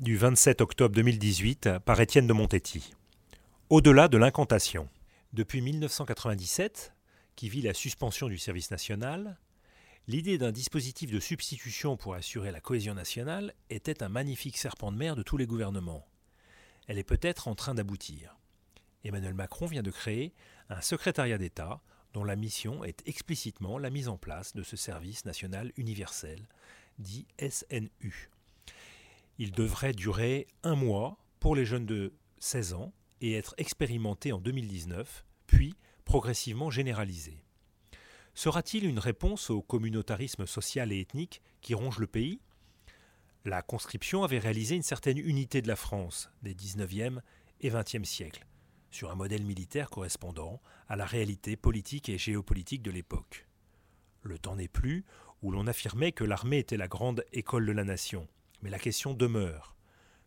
du 27 octobre 2018 par Étienne de Montetti. Au-delà de l'incantation. Depuis 1997, qui vit la suspension du service national, l'idée d'un dispositif de substitution pour assurer la cohésion nationale était un magnifique serpent de mer de tous les gouvernements. Elle est peut-être en train d'aboutir. Emmanuel Macron vient de créer un secrétariat d'État dont la mission est explicitement la mise en place de ce service national universel, dit SNU. Il devrait durer un mois pour les jeunes de 16 ans et être expérimenté en 2019, puis progressivement généralisé. Sera-t-il une réponse au communautarisme social et ethnique qui ronge le pays? La conscription avait réalisé une certaine unité de la France des 19e et 20e siècles, sur un modèle militaire correspondant à la réalité politique et géopolitique de l'époque. Le temps n'est plus où l'on affirmait que l'armée était la grande école de la nation, mais la question demeure.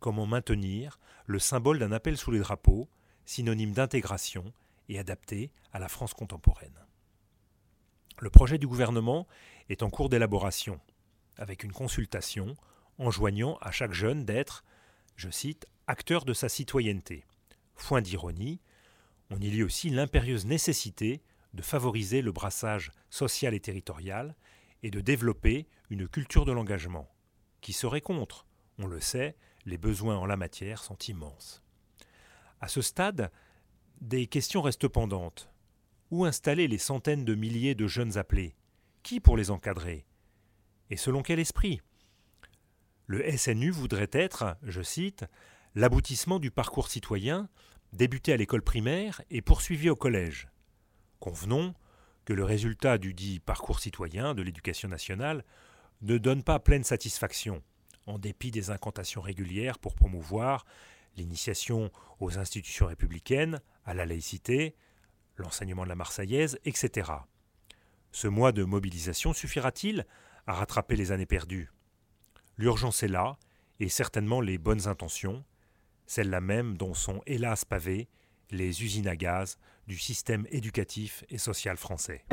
Comment maintenir le symbole d'un appel sous les drapeaux, synonyme d'intégration et adapté à la France contemporaine? Le projet du gouvernement est en cours d'élaboration, avec une consultation enjoignant à chaque jeune d'être, je cite, acteur de sa citoyenneté. Foin d'ironie, on y lit aussi l'impérieuse nécessité de favoriser le brassage social et territorial et de développer une culture de l'engagement qui serait contre On le sait, les besoins en la matière sont immenses. À ce stade, des questions restent pendantes. Où installer les centaines de milliers de jeunes appelés? Qui pour les encadrer? Et selon quel esprit? Le SNU voudrait être, je cite, l'aboutissement du parcours citoyen, débuté à l'école primaire et poursuivi au collège. Convenons que le résultat du dit parcours citoyen de l'éducation nationale ne donne pas pleine satisfaction, en dépit des incantations régulières pour promouvoir l'initiation aux institutions républicaines, à la laïcité, l'enseignement de la Marseillaise, etc. Ce mois de mobilisation suffira-t-il à rattraper les années perdues? L'urgence est là, et certainement les bonnes intentions, celles-là même dont sont hélas pavées les usines à gaz du système éducatif et social français.